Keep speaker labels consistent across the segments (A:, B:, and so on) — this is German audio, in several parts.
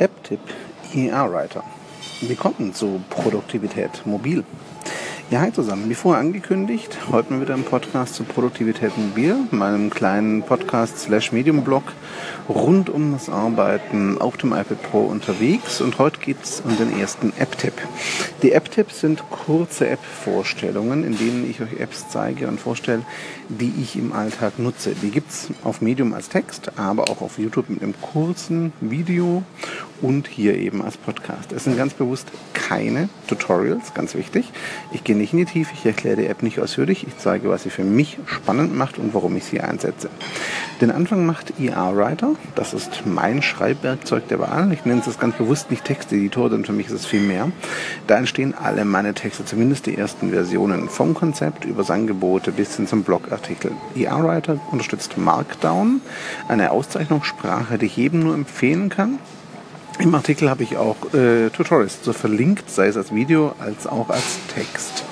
A: App-Tipp IR Writer. Willkommen zu Produktivität mobil. Ja, hi zusammen. Wie vorher angekündigt, heute mal wieder im Podcast zu Produktivität mobil, meinem kleinen Podcast slash Medium Blog rund um das Arbeiten auf dem iPad Pro unterwegs. Und heute geht es um den ersten App-Tipp. Die App-Tipps sind kurze App-Vorstellungen, in denen ich euch Apps zeige und vorstelle, die ich im Alltag nutze. Die gibt es auf Medium als Text, aber auch auf YouTube mit einem kurzen Video und hier eben als Podcast. Es sind ganz bewusst keine Tutorials, ganz wichtig. Ich gehe nicht in die Tiefe, ich erkläre die App nicht ausführlich. Ich zeige, was sie für mich spannend macht und warum ich sie einsetze. Den Anfang macht ER Writer. Das ist mein Schreibwerkzeug der Wahl. Ich nenne es ganz bewusst nicht Texteditor, denn für mich ist es viel mehr. Da entstehen alle meine Texte, zumindest die ersten Versionen, vom Konzept über das Angebot bis hin zum Blogartikel. ER Writer unterstützt Markdown, eine Auszeichnungssprache, die ich jedem nur empfehlen kann. Im Artikel habe ich auch äh, Tutorials so verlinkt, sei es als Video als auch als Text.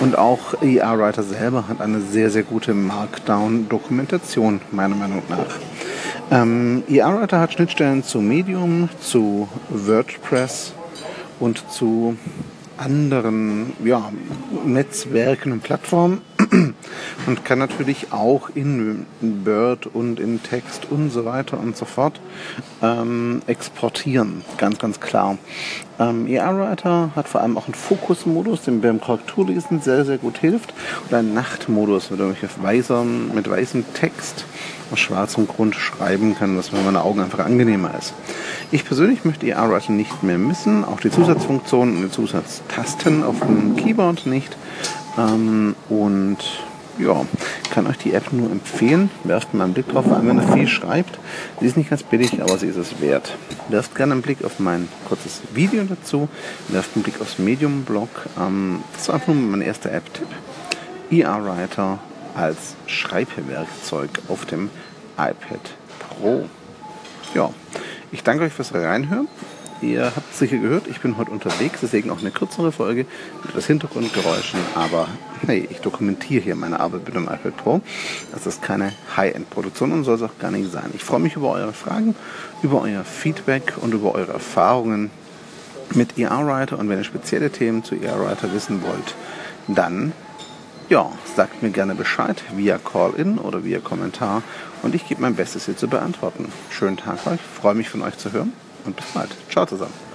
A: Und auch ER Writer selber hat eine sehr, sehr gute Markdown-Dokumentation, meiner Meinung nach. Ähm, ER Writer hat Schnittstellen zu Medium, zu WordPress und zu anderen ja, Netzwerken und Plattformen und kann natürlich auch in Word und in Text und so weiter und so fort ähm, exportieren. Ganz, ganz klar. Ähm, ER-Writer hat vor allem auch einen Fokusmodus, der beim Korrekturlesen sehr, sehr gut hilft. Und einen Nachtmodus, mit dem ich auf weißem, mit weißem Text auf schwarzem Grund schreiben kann, was für meine Augen einfach angenehmer ist. Ich persönlich möchte ER-Writer nicht mehr missen, auch die Zusatzfunktionen und die Zusatztasten auf dem Keyboard nicht. Ähm, und ja, kann euch die App nur empfehlen. Werft mal einen Blick drauf, wenn ihr viel schreibt. Sie ist nicht ganz billig, aber sie ist es wert. Werft gerne einen Blick auf mein kurzes Video dazu. Werft einen Blick aufs Medium-Blog. Ähm, das war einfach nur mein erster App-Tipp. ER Writer als Schreibwerkzeug auf dem iPad Pro. Ja, ich danke euch fürs Reinhören. Ihr habt sicher gehört, ich bin heute unterwegs, deswegen auch eine kürzere Folge mit etwas Hintergrundgeräuschen. Aber hey, ich dokumentiere hier meine Arbeit mit dem iPad Pro. Das ist keine High-End-Produktion und soll es auch gar nicht sein. Ich freue mich über eure Fragen, über euer Feedback und über eure Erfahrungen mit ER-Writer. Und wenn ihr spezielle Themen zu ER-Writer wissen wollt, dann ja, sagt mir gerne Bescheid via Call-In oder via Kommentar und ich gebe mein Bestes, hier zu beantworten. Schönen Tag euch, freue mich von euch zu hören und bis bald. Ciao zusammen.